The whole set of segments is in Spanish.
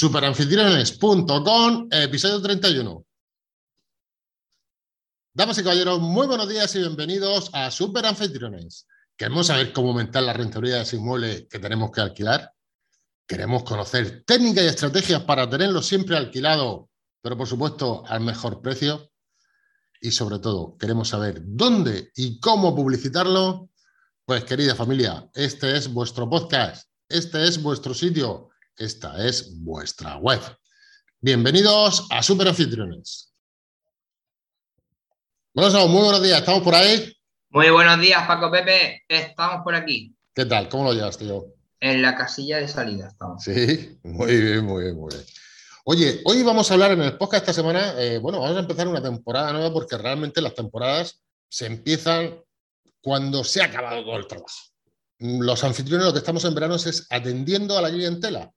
Superanfitriones.com, episodio 31. Damas y caballeros, muy buenos días y bienvenidos a Superanfitriones. Queremos saber cómo aumentar la rentabilidad de ese inmueble que tenemos que alquilar. Queremos conocer técnicas y estrategias para tenerlo siempre alquilado, pero por supuesto al mejor precio. Y sobre todo, queremos saber dónde y cómo publicitarlo. Pues querida familia, este es vuestro podcast, este es vuestro sitio, esta es vuestra web. Bienvenidos a Super Anfitriones. Bueno, muy buenos días, ¿estamos por ahí? Muy buenos días, Paco Pepe, estamos por aquí. ¿Qué tal? ¿Cómo lo llevas, tío? En la casilla de salida estamos. Sí, muy bien, muy bien, muy bien. Oye, hoy vamos a hablar en el podcast esta semana, eh, bueno, vamos a empezar una temporada nueva porque realmente las temporadas se empiezan cuando se ha acabado todo el trabajo. Los anfitriones lo que estamos en verano es atendiendo a la clientela.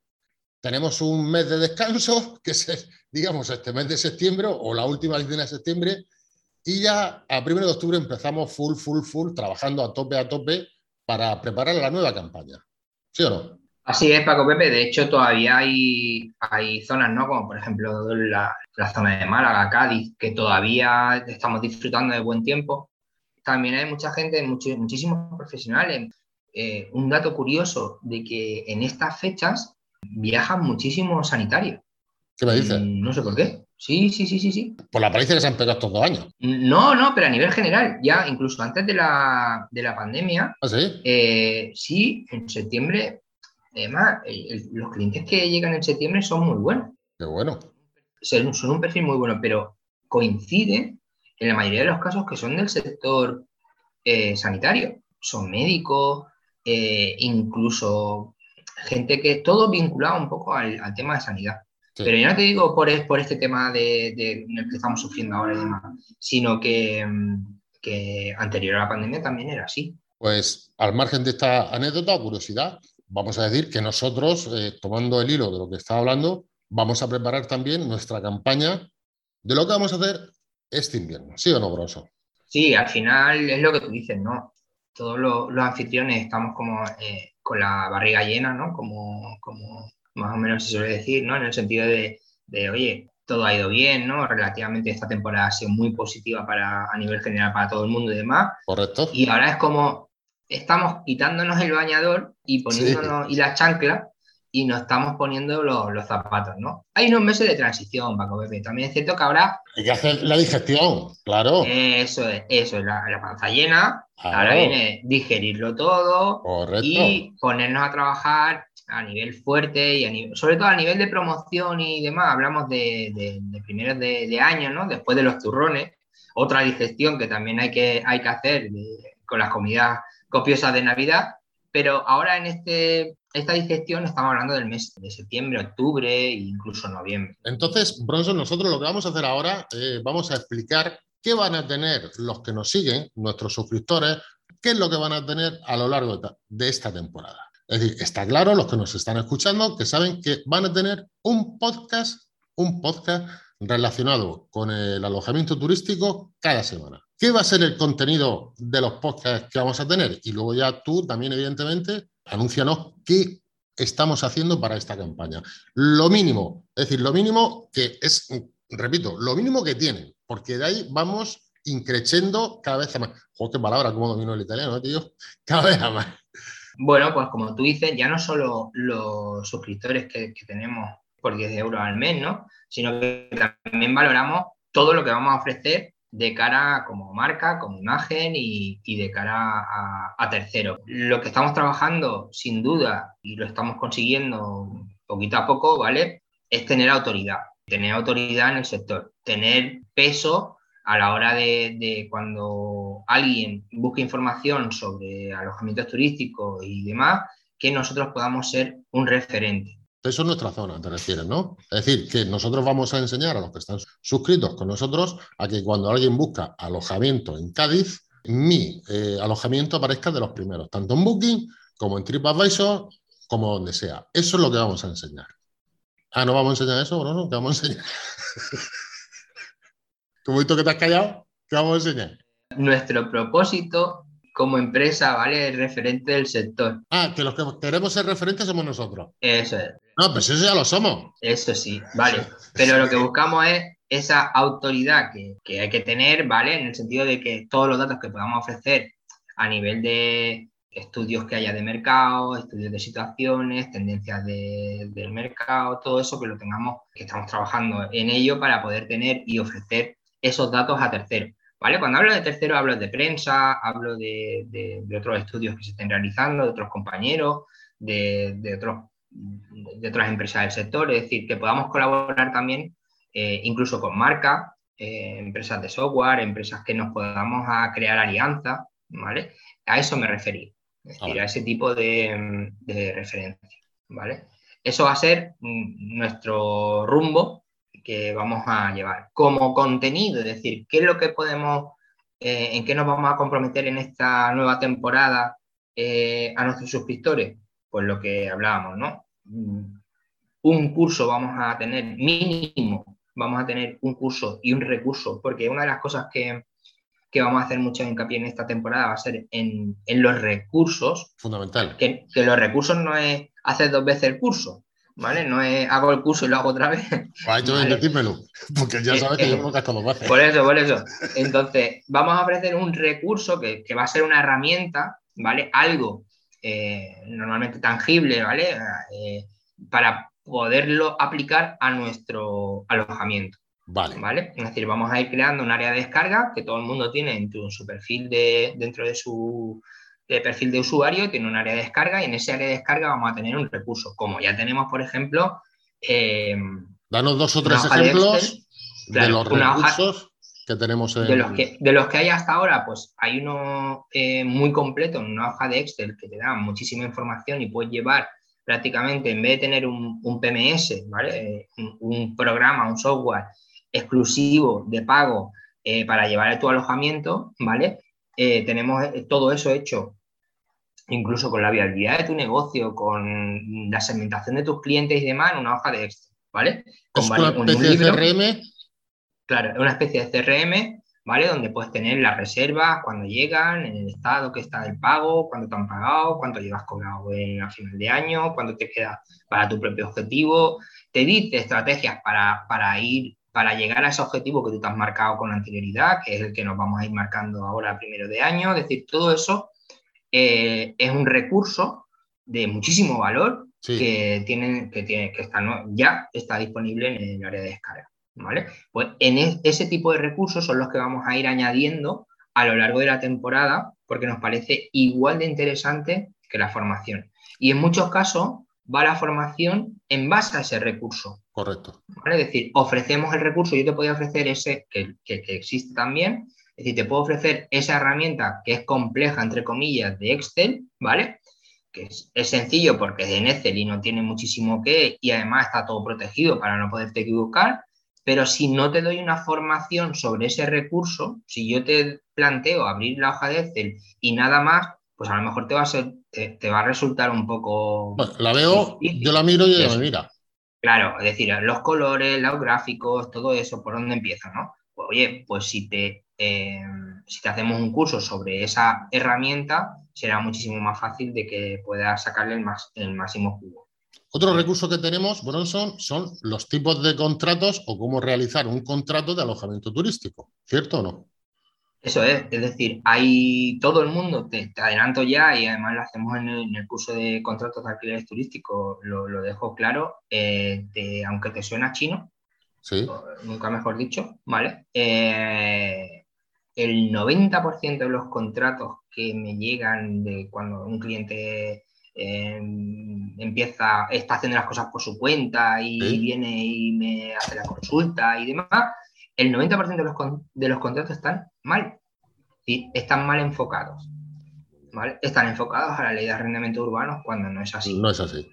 Tenemos un mes de descanso, que es, digamos, este mes de septiembre o la última quincena de septiembre, y ya a primero de octubre empezamos full, full, full, trabajando a tope, a tope para preparar la nueva campaña. ¿Sí o no? Así es, Paco Pepe. De hecho, todavía hay, hay zonas, ¿no? Como por ejemplo la, zona de Málaga, Cádiz, que todavía estamos disfrutando de buen tiempo. También hay mucha gente, muchísimos profesionales. Eh, un dato curioso de que en estas fechas viajan muchísimos sanitarios. ¿Qué me dices? Mm, no sé por qué. Sí, sí, sí, sí, sí. Por la paliza que se han pegado estos dos años. No, no, pero a nivel general, ya incluso antes de la, pandemia. ¿Ah, sí? Eh, sí, en septiembre, además, los clientes que llegan en septiembre son muy buenos. Qué bueno. Son, son un perfil muy bueno, pero coincide en la mayoría de los casos que son del sector eh, sanitario. Son médicos, eh, incluso gente que todo vinculado un poco al, tema de sanidad. Pero yo no te digo por, por este tema de, que estamos sufriendo ahora y demás, sino que, que anterior a la pandemia también era así. Pues al margen de esta anécdota o curiosidad, vamos a decir que nosotros, eh, tomando el hilo de lo que está hablando, vamos a preparar también nuestra campaña de lo que vamos a hacer este invierno. ¿Sí o no, Bronson? Sí, al final es lo que tú dices, ¿no? Todos los, anfitriones estamos como eh, con la barriga llena, ¿no? Como, como más o menos se suele decir, ¿no? En el sentido de, de, oye, todo ha ido bien, ¿no? Relativamente esta temporada ha sido muy positiva para, a nivel general para todo el mundo y demás. Correcto. Y ahora es como estamos quitándonos el bañador y poniéndonos y la chancla y nos estamos poniendo los, zapatos, ¿no? Hay unos meses de transición, Paco Pepe. También es cierto que ahora... Hay que hacer la digestión, claro. Eso es, eso es, la, panza llena. Ahora viene digerirlo todo y ponernos a trabajar a nivel fuerte y a nivel, sobre todo a nivel de promoción y demás. Hablamos de, primeros de, año, ¿no? Después de los turrones. Otra digestión que también hay que, hay que hacer con las comidas copiosas de Navidad. Pero ahora en este esta digestión estamos hablando del mes de septiembre, octubre e incluso noviembre. Entonces, Bronson, nosotros lo que vamos a hacer ahora, eh, vamos a explicar qué van a tener los que nos siguen, nuestros suscriptores, qué es lo que van a tener a lo largo de esta temporada. Es decir, está claro, los que nos están escuchando, que saben que van a tener un podcast, un podcast relacionado con el alojamiento turístico cada semana. ¿Qué va a ser el contenido de los podcasts que vamos a tener? Y luego ya tú también, evidentemente, anúncianos qué estamos haciendo para esta campaña. Lo mínimo, es decir, lo mínimo que es, repito, lo mínimo que tienen, porque de ahí vamos increciendo cada vez más. Joder, qué palabra, cómo domino el italiano, ¿eh, tío. Cada vez más. Bueno, pues como tú dices, ya no solo los suscriptores que, que tenemos por 10 euros al mes, ¿no? Sino que también valoramos todo lo que vamos a ofrecer de cara como marca, como imagen y, de cara a, tercero. Lo que estamos trabajando, sin duda, y lo estamos consiguiendo poquito a poco, ¿vale? Es tener autoridad, tener autoridad en el sector, tener peso a la hora de, de cuando alguien busque información sobre alojamientos turísticos y demás, que nosotros podamos ser un referente. Eso es nuestra zona, te refieres, ¿no? Es decir, que nosotros vamos a enseñar a los que están suscritos con nosotros a que cuando alguien busca alojamiento en Cádiz, mi eh, alojamiento aparezca de los primeros, tanto en Booking como en TripAdvisor, como donde sea. Eso es lo que vamos a enseñar. Ah, ¿no vamos a enseñar eso? ¿No? ¿Qué vamos a enseñar? ¿Cómo visto que te has callado? ¿Qué vamos a enseñar? Nuestro propósito como empresa, ¿vale? Referente del sector. Ah, que los que queremos ser referentes somos nosotros. Eso es. No, pues eso ya lo somos. Eso sí, vale. Pero lo que buscamos es esa autoridad que, que hay que tener, ¿vale? En el sentido de que todos los datos que podamos ofrecer a nivel de estudios que haya de mercado, estudios de situaciones, tendencias del mercado, todo eso que lo tengamos, que estamos trabajando en ello para poder tener y ofrecer esos datos a terceros. ¿Vale? Cuando hablo de terceros hablo de prensa, hablo de, otros estudios que se estén realizando, de otros compañeros, de, otros, de otras empresas del sector, es decir, que podamos colaborar también eh, incluso con marcas, eh, empresas de software, empresas que nos podamos a crear alianzas, ¿vale? A eso me referí, es decir, a ese tipo de, de referencia, ¿vale? Eso va a ser mm, nuestro rumbo que vamos a llevar. Como contenido, es decir, ¿qué es lo que podemos, eh, en qué nos vamos a comprometer en esta nueva temporada eh, a nuestros suscriptores? Pues lo que hablábamos, ¿no? Mm, un curso vamos a tener mínimo, vamos a tener un curso y un recurso, porque una de las cosas que, que vamos a hacer mucho hincapié en esta temporada va a ser en, en los recursos. Fundamental. Que, que, los recursos no es hacer dos veces el curso, ¿vale? No es hago el curso y lo hago otra vez. Pues ¿vale? porque ya sabes que yo no gasto dos veces. Por eso, por eso. Entonces, vamos a ofrecer un recurso que, que va a ser una herramienta, ¿vale? Algo eh, normalmente tangible, ¿vale? Eh, para poderlo aplicar a nuestro alojamiento. Vale. vale. Es decir, vamos a ir creando un área de descarga que todo el mundo tiene en su perfil de, dentro de su perfil de usuario, tiene un área de descarga y en ese área de descarga vamos a tener un recurso, como ya tenemos, por ejemplo... Eh, Danos dos o tres ejemplos de, los recursos que tenemos en... De los que, de los que hay hasta ahora, pues hay uno eh, muy completo en una hoja de Excel que te da muchísima información y puedes llevar prácticamente, en vez de tener un, PMS, ¿vale? Eh, un, programa, un software exclusivo de pago para llevar a tu alojamiento, ¿vale? tenemos todo eso hecho incluso con la viabilidad de tu negocio, con la segmentación de tus clientes y demás en una hoja de Excel, ¿vale? Con una especie de CRM. Claro, una especie de CRM, ¿vale? Donde puedes tener las reservas, cuando llegan, en el estado que está el pago, cuándo te han pagado, cuánto llevas cobrado en, a final de año, cuánto te queda para tu propio objetivo. Te dice estrategias para, para ir para llegar a ese objetivo que tú te has marcado con anterioridad, que es el que nos vamos a ir marcando ahora primero de año, es decir, todo eso eh, es un recurso de muchísimo valor que, tiene, que, tiene, que está, ya está disponible en el área de descarga. ¿vale? Pues en ese tipo de recursos son los que vamos a ir añadiendo a lo largo de la temporada porque nos parece igual de interesante que la formación. Y en muchos casos va la formación en base a ese recurso. Correcto. Es decir, ofrecemos el recurso, yo te podía ofrecer ese que, que, que existe también, es decir, te puedo ofrecer esa herramienta que es compleja, entre comillas, de Excel, ¿vale? Que es, sencillo porque es en Excel y no tiene muchísimo que, y además está todo protegido para no poderte equivocar. Pero si no te doy una formación sobre ese recurso, si yo te planteo abrir la hoja de Excel y nada más, pues a lo mejor te va a, ser, te, va a resultar un poco... la veo, yo la miro y ella me mira. Claro, es decir, los colores, los gráficos, todo eso, ¿por dónde empieza, no? Pues, oye, pues si te eh, si te hacemos un curso sobre esa herramienta, será muchísimo más fácil de que puedas sacarle el, el máximo jugo. Otro recurso que tenemos, Bronson, son los tipos de contratos o cómo realizar un contrato de alojamiento turístico, ¿cierto o no? Eso es, es decir, hay todo el mundo, te, adelanto ya y además lo hacemos en el, curso de contratos de alquileres turísticos, lo, dejo claro, eh, aunque te suena chino, ¿Sí? nunca mejor dicho, ¿vale? Eh, el 90% de los contratos que me llegan de cuando un cliente em, empieza, está haciendo las cosas por su cuenta y viene y me hace la consulta y demás, el 90% de los, de los contratos están mal, y están mal enfocados. ¿vale? Están enfocados a la ley de arrendamiento urbano cuando no es así. No es así.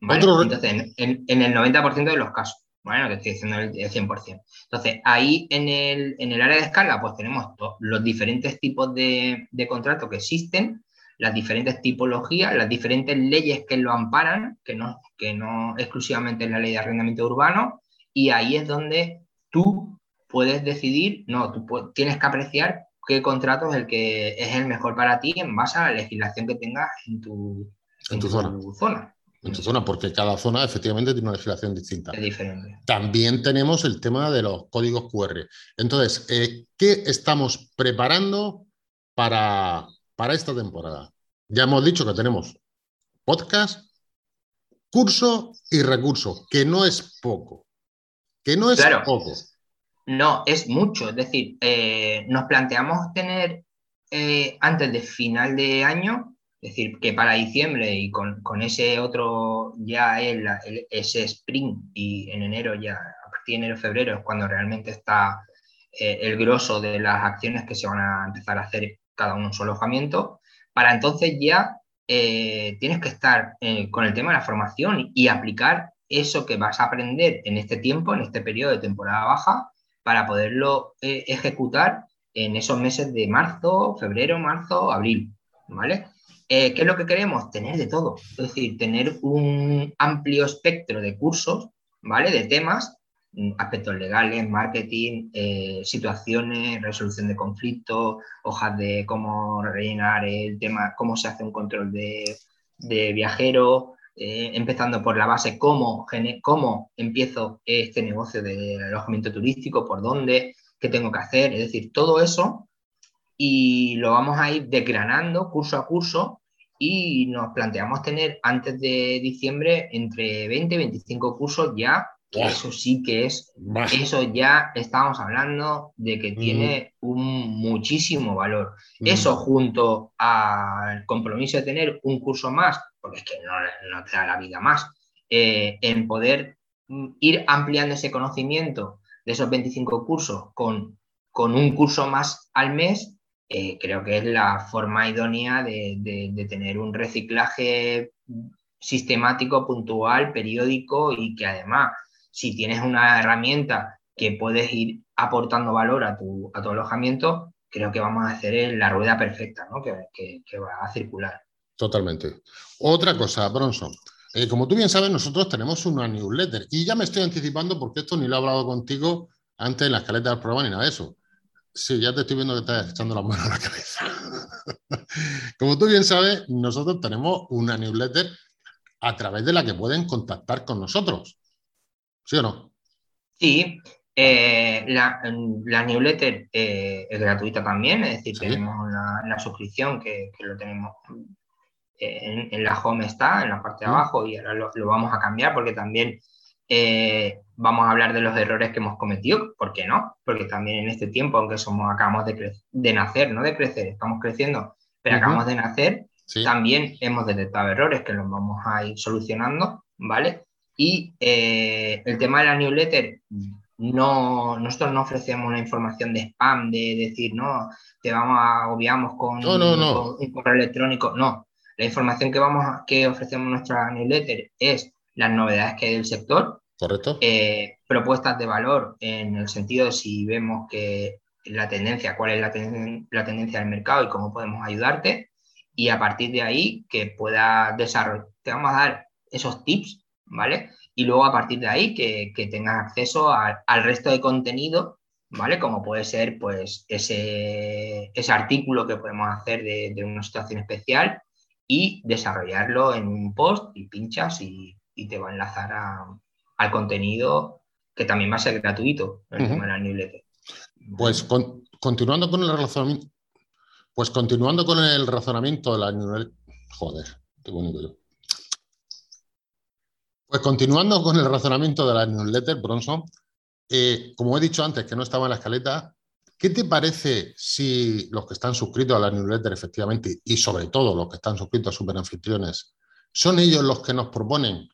Entonces, en, en el 90% de los casos. Bueno, te estoy diciendo el 100%. Entonces, ahí en el, en el área de descarga, pues tenemos los diferentes tipos de, de contratos que existen, las diferentes tipologías, las diferentes leyes que lo amparan, que no, que no exclusivamente es la ley de arrendamiento urbano, y ahí es donde tú puedes decidir, no, tú tienes que apreciar qué contrato es el que es el mejor para ti en base a la legislación que tengas en tu, en tu, zona. zona. En tu zona, porque cada zona efectivamente tiene una legislación distinta. Es diferente. También tenemos el tema de los códigos QR. Entonces, eh, ¿qué estamos preparando para, para esta temporada? Ya hemos dicho que tenemos podcast, curso y recurso, que no es poco. Que no es poco. No, es mucho. Es decir, eh, nos planteamos tener eh, antes de final de año, es decir, que para diciembre y con, ese otro ya el, ese sprint y en enero ya, a partir de enero, febrero es cuando realmente está eh, el grosso de las acciones que se van a empezar a hacer cada uno en su alojamiento. Para entonces ya tienes que estar con el tema de la formación y aplicar eso que vas a aprender en este tiempo, en este periodo de temporada baja, para poderlo eh, ejecutar en esos meses de marzo, febrero, marzo, abril, ¿vale? Eh, ¿Qué es lo que queremos? Tener de todo, es decir, tener un amplio espectro de cursos, ¿vale? De temas, mm, aspectos legales, marketing, eh, situaciones, resolución de conflictos, hojas de cómo rellenar el tema, cómo se hace un control de, de viajero, eh, empezando por la base, cómo, cómo empiezo este negocio de alojamiento turístico, por dónde, qué tengo que hacer, es decir, todo eso y lo vamos a ir desgranando curso a curso y nos planteamos tener antes de diciembre entre 20 y 25 cursos ya, eso sí que es, eso ya estamos hablando de que tiene un muchísimo valor. Eso junto al compromiso de tener un curso más porque es que no, te da la vida más, eh, en poder mm, ir ampliando ese conocimiento de esos 25 cursos con, con un curso más al mes, eh, creo que es la forma idónea de, tener un reciclaje sistemático, puntual, periódico y que además, si tienes una herramienta que puedes ir aportando valor a tu, a tu alojamiento, creo que vamos a hacer la rueda perfecta ¿no? que, que va a circular. Totalmente. Otra cosa, Bronson. Eh, como tú bien sabes, nosotros tenemos una newsletter y ya me estoy anticipando porque esto ni lo he hablado contigo antes en la escaleta del programa ni nada de eso. Sí, ya te estoy viendo que estás echando la mano a la cabeza. como tú bien sabes, nosotros tenemos una newsletter a través de la que pueden contactar con nosotros. ¿Sí o no? Sí, eh, la, newsletter eh, es gratuita también, es decir, tenemos la, suscripción que, que, lo tenemos en, la home está, en la parte de abajo, y ahora lo, vamos a cambiar porque también eh, vamos a hablar de los errores que hemos cometido, ¿por qué no? Porque también en este tiempo, aunque somos, acabamos de, de nacer, no de crecer, estamos creciendo, pero acabamos de nacer, también hemos detectado errores que los vamos a ir solucionando, ¿vale? Y eh, el tema de la newsletter, no, nosotros no ofrecemos una información de spam, de decir, no, te vamos a obviamos con, con un correo electrónico, no, la información que, vamos que ofrecemos en nuestra newsletter es las novedades que hay del sector. Correcto. Eh, propuestas de valor en el sentido de si vemos que la tendencia, cuál es la, tendencia del mercado y cómo podemos ayudarte. Y a partir de ahí que pueda desarrollar, te vamos a dar esos tips, ¿vale? Y luego a partir de ahí que, tengas acceso al resto de contenido, ¿vale? Como puede ser pues ese, ese artículo que podemos hacer de, de una situación especial y desarrollarlo en un post y pinchas y, te va a enlazar al contenido que también va a ser gratuito en el tema de la newsletter. Pues continuando con el razonamiento, pues continuando con el razonamiento de la newsletter, joder, qué bonito yo. Pues continuando con el razonamiento de la newsletter, Bronson, eh, como he dicho antes que no estaba en la escaleta, ¿Qué te parece si los que están suscritos a la newsletter, efectivamente, y sobre todo los que están suscritos a Superanfitriones, son ellos los que nos proponen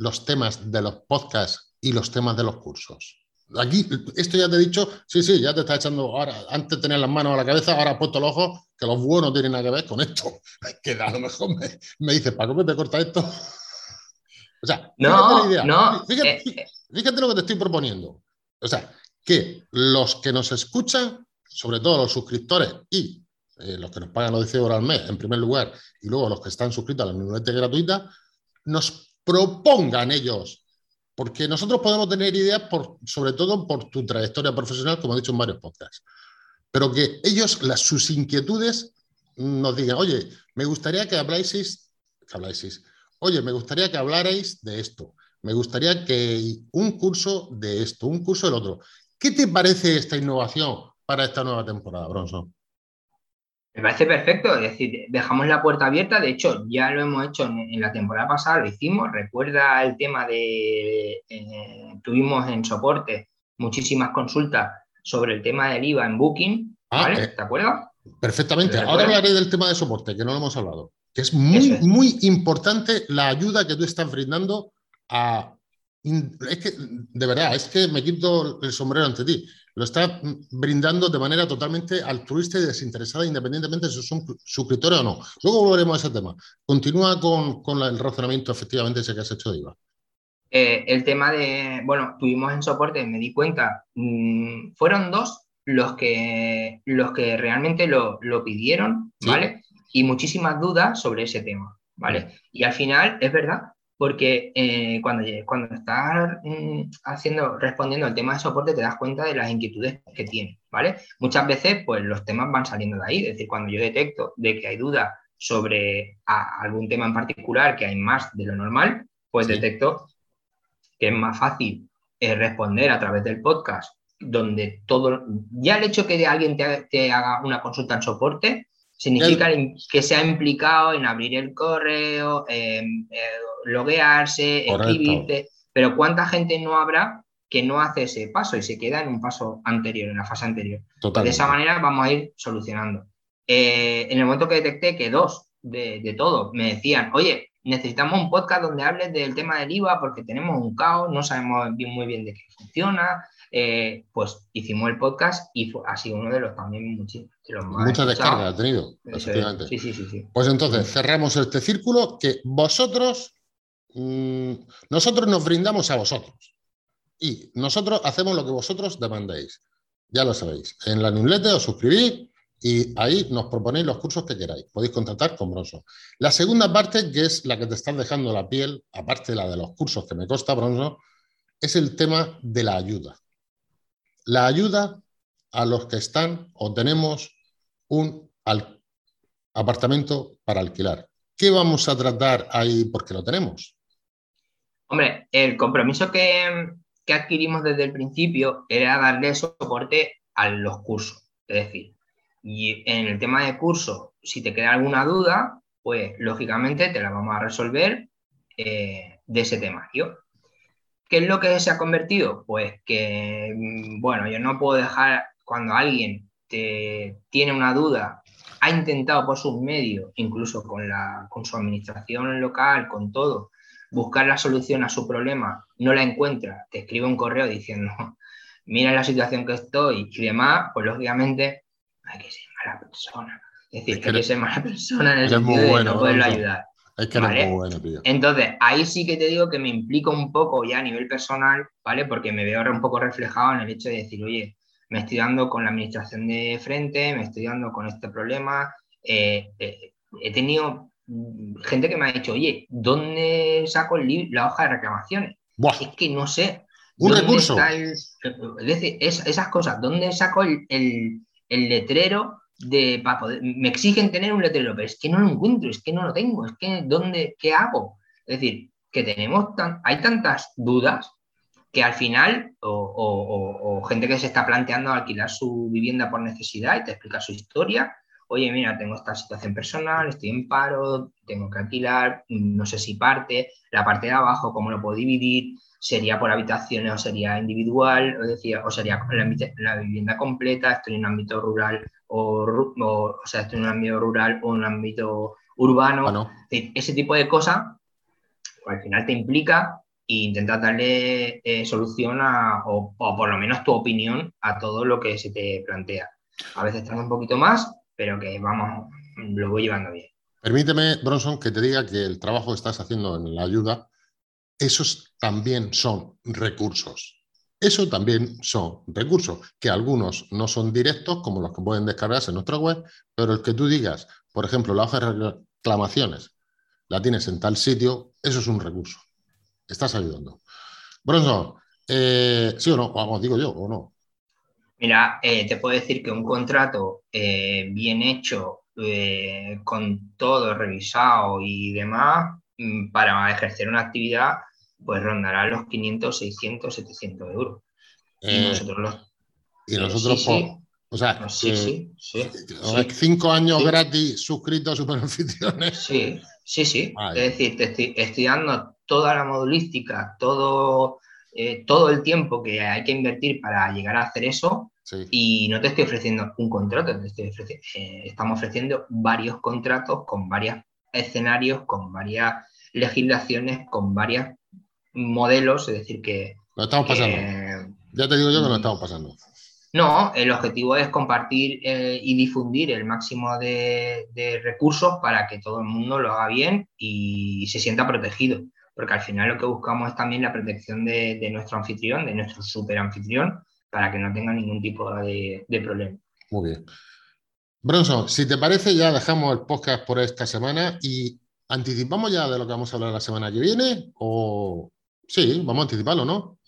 los temas de los podcasts y los temas de los cursos? Aquí, esto ya te he dicho, sí, sí, ya te está echando, ahora, antes de tener las manos a la cabeza, ahora has puesto los ojos, que los buenos no tienen nada que ver con esto. Que a lo mejor me, me dices, ¿para qué te corta esto? O sea, no, la idea. No, fíjate, eh, fíjate lo que te estoy proponiendo. O sea, que los que nos escuchan, sobre todo los suscriptores y eh, los que nos pagan los 10 euros al mes, en primer lugar, y luego los que están suscritos a la newsletter gratuita, nos propongan ellos, porque nosotros podemos tener ideas, por, sobre todo por tu trayectoria profesional, como he dicho en varios podcasts, pero que ellos, las, sus inquietudes, nos digan, oye, me gustaría que habláis, oye, me gustaría que hablarais de esto, me gustaría que un curso de esto, un curso del otro. ¿Qué te parece esta innovación para esta nueva temporada, Bronson? Me parece perfecto, es decir, dejamos la puerta abierta, de hecho ya lo hemos hecho en, la temporada pasada, lo hicimos, recuerda el tema de, eh, tuvimos en soporte muchísimas consultas sobre el tema del IVA en Booking, ah, ¿vale? Eh, ¿Te acuerdas? Perfectamente, ahora hablaré del tema de soporte, que no lo hemos hablado, que es muy, muy importante la ayuda que tú estás brindando a... Es que, de verdad, es que me quito el sombrero ante ti lo está brindando de manera totalmente altruista y desinteresada, independientemente de si son suscriptores o no. Luego volveremos a ese tema. Continúa con, el razonamiento, efectivamente, ese que has hecho de IVA. Eh, el tema de, bueno, tuvimos en soporte, me di cuenta, mm, fueron dos los que, los que realmente lo, pidieron, ¿vale? Y muchísimas dudas sobre ese tema, ¿vale? Y al final, es verdad, porque eh, cuando, cuando estás mm, haciendo, respondiendo al tema de soporte te das cuenta de las inquietudes que tiene, ¿vale? Muchas veces pues los temas van saliendo de ahí, es decir, cuando yo detecto de que hay dudas sobre algún tema en particular, que hay más de lo normal, pues detecto que es más fácil eh, responder a través del podcast, donde todo, ya el hecho que alguien te, te haga una consulta en soporte, significa que se ha implicado en abrir el correo, eh, loguearse, escribirte, pero ¿cuánta gente no habrá que no hace ese paso y se queda en un paso anterior, en la fase anterior? De esa manera vamos a ir solucionando. Eh, en el momento que detecté que dos de, de todos me decían, oye, necesitamos un podcast donde hables del tema del IVA porque tenemos un caos, no sabemos bien, muy bien de qué funciona, eh, pues hicimos el podcast y fue, ha sido uno de los también muchos, Muchas descargas ha tenido, Sí, sí, sí, Pues entonces cerramos este círculo que vosotros, mm, nosotros nos brindamos a vosotros y nosotros hacemos lo que vosotros demandéis. Ya lo sabéis. En la newsletter os suscribís y ahí nos proponéis los cursos que queráis. Podéis contactar con Bronson. La segunda parte, que es la que te está dejando la piel, aparte de la de los cursos que me costa Bronson, es el tema de la ayuda la ayuda a los que están o tenemos un apartamento para alquilar. ¿Qué vamos a tratar ahí porque lo tenemos? Hombre, el compromiso que, adquirimos desde el principio era darle soporte a los cursos. Es decir, y en el tema de curso, si te queda alguna duda, pues lógicamente te la vamos a resolver eh, de ese tema. ¿Qué es lo que se ha convertido? Pues que, mm, bueno, yo no puedo dejar cuando alguien te, tiene una duda, ha intentado por sus medios, incluso con, la, con su administración local, con todo, buscar la solución a su problema, no la encuentra, te escribe un correo diciendo, mira la situación que estoy y demás, pues lógicamente hay que ser mala persona. Es decir, que hay que ser mala persona en el sentido de no poderlo ayudar. Es que ¿vale? muy bueno, tío. Entonces, ahí sí que te digo que me implico un poco ya a nivel personal, ¿vale? Porque me veo un poco reflejado en el hecho de decir, oye, me estoy dando con la administración de frente, me estoy dando con este problema. Eh, eh, he tenido gente que me ha dicho, oye, ¿dónde saco el la hoja de reclamaciones? Es que no sé. Un recurso. es decir, esas cosas, ¿dónde saco el, el letrero me exigen tener un letrero, pero es que no lo encuentro, es que no lo tengo, es que ¿dónde, qué hago? Es decir, que tenemos, tan, hay tantas dudas que al final, o, gente que se está planteando alquilar su vivienda por necesidad y te explica su historia, oye, mira, tengo esta situación personal, estoy en paro, tengo que alquilar, no sé si parte, la parte de abajo, cómo lo puedo dividir, sería por habitaciones o sería individual, o, decía, o sería la, vivienda completa, estoy en un ámbito rural o, o, sea, estoy en un ámbito rural o en un ámbito urbano. Ese tipo de cosas pues, al final te implica e intentar darle eh, solución a, o, por lo menos tu opinión a todo lo que se te plantea. A veces tarda un poquito más, pero que vamos, lo voy llevando bien. Permíteme, Bronson, que te diga que el trabajo que estás haciendo en la ayuda esos también son recursos. Eso también son recursos, que algunos no son directos, como los que pueden descargarse en nuestra web, pero el que tú digas, por ejemplo, la hoja de reclamaciones la tienes en tal sitio, eso es un recurso. Estás ayudando. Bronson, eh, ¿sí o no? Vamos, digo yo, ¿o no? Mira, eh, te puedo decir que un contrato eh, bien hecho, con todo revisado y demás, mm, para ejercer una actividad, pues rondará los 500, 600, 700 euros. y nosotros los... Y nosotros, o sea, sí, sí, sí, cinco años gratis suscritos a Superanfitriones. Sí, sí, sí. Es decir, te estoy, estoy, dando toda la modulística, todo, todo el tiempo que hay que invertir para llegar a hacer eso y no te estoy ofreciendo un contrato, eh, estamos ofreciendo varios contratos con varios escenarios, con varias legislaciones, con varios modelos, es decir, que... Lo estamos pasando. ya te digo yo que lo estamos pasando. No, el objetivo es compartir eh, y difundir el máximo de, recursos para que todo el mundo lo haga bien y se sienta protegido. Porque al final lo que buscamos es también la protección de, de nuestro anfitrión, de nuestro super anfitrión, para que no tenga ningún tipo de, problema. Muy bien. Bronson, si te parece, ya dejamos el podcast por esta semana y anticipamos ya de lo que vamos a hablar la semana que viene. O sí, vamos a anticiparlo, ¿no?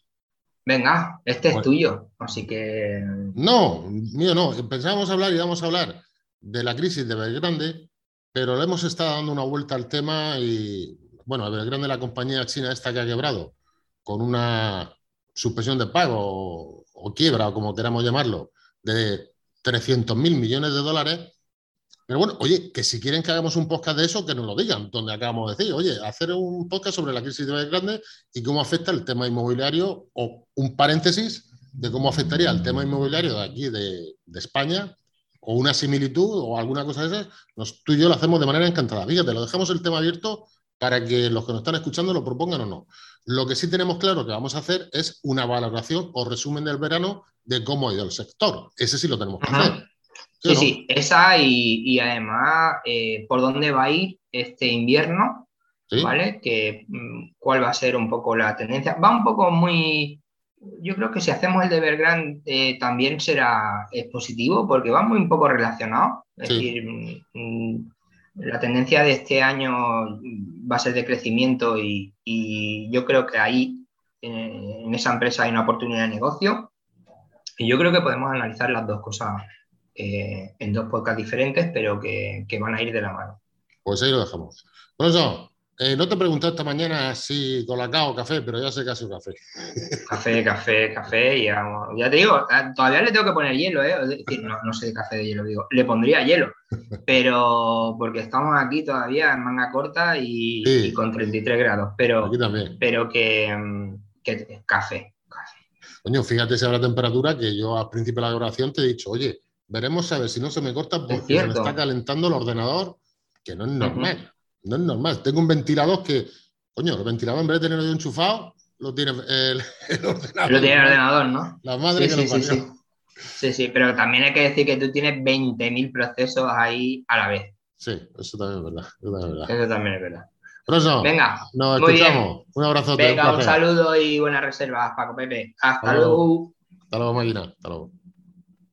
Venga, este es tuyo, así que. No, mío no. Pensábamos hablar y vamos a hablar de la crisis de Belgrande, pero le hemos estado dando una vuelta al tema y, bueno, Belgrande, la compañía china esta que ha quebrado, con una suspensión de pago o quiebra, o como queramos llamarlo, de 300 mil millones de dólares. Pero bueno, oye, que si quieren que hagamos un podcast de eso, que nos lo digan, donde acabamos de decir, oye, hacer un podcast sobre la crisis de grande y cómo afecta el tema inmobiliario, o un paréntesis de cómo afectaría el tema inmobiliario de aquí, de, España, o una similitud o alguna cosa de esas, tú y yo lo hacemos de manera encantada. Fíjate, lo dejamos el tema abierto para que los que nos están escuchando lo propongan o no. Lo que sí tenemos claro que vamos a hacer es una valoración o resumen del verano de cómo ha ido el sector. Ese sí lo tenemos que hacer. Sí, sí, esa y, además eh, por dónde va a ir este invierno, ¿vale? Que, mm, ¿Cuál va a ser un poco la tendencia? Va un poco muy... Yo creo que si hacemos el de Evergrande eh, también será positivo porque va muy un poco relacionado. Es decir, mm, mm, la tendencia de este año va a ser de crecimiento y, yo creo que ahí en esa empresa hay una oportunidad de negocio y yo creo que podemos analizar las dos cosas eh, en dos podcasts diferentes, pero que, van a ir de la mano. Pues ahí lo dejamos. Eso, eh, no te pregunté esta mañana si colacao o café, pero ya sé que ha sido café. Café, café, café. Y ya, te digo, ah, todavía le tengo que poner hielo, ¿eh? Es decir, no, no sé de café de hielo, digo, le pondría hielo, pero porque estamos aquí todavía en manga corta y, con 33 grados, pero, pero que, mm, que, café, café. Coño, fíjate si la temperatura que yo al principio de la grabación te he dicho, oye, veremos a ver si no se me corta porque se me está calentando el ordenador, que no es normal. No es normal. Tengo un ventilador que, coño, el ventilador en vez de tenerlo enchufado, lo tiene el, ordenador. Lo tiene el ordenador, ¿no? La madre sí, que sí, sí, sí, sí, pero también hay que decir que tú tienes 20.000 procesos ahí a la vez. Sí, eso también es verdad. Eso también es verdad. Eso también es verdad. Rosso, Venga, nos escuchamos. Un abrazo. Venga, un, saludo y buenas reservas, Paco Pepe. Hasta, luego. Hasta luego, máquina. Hasta luego.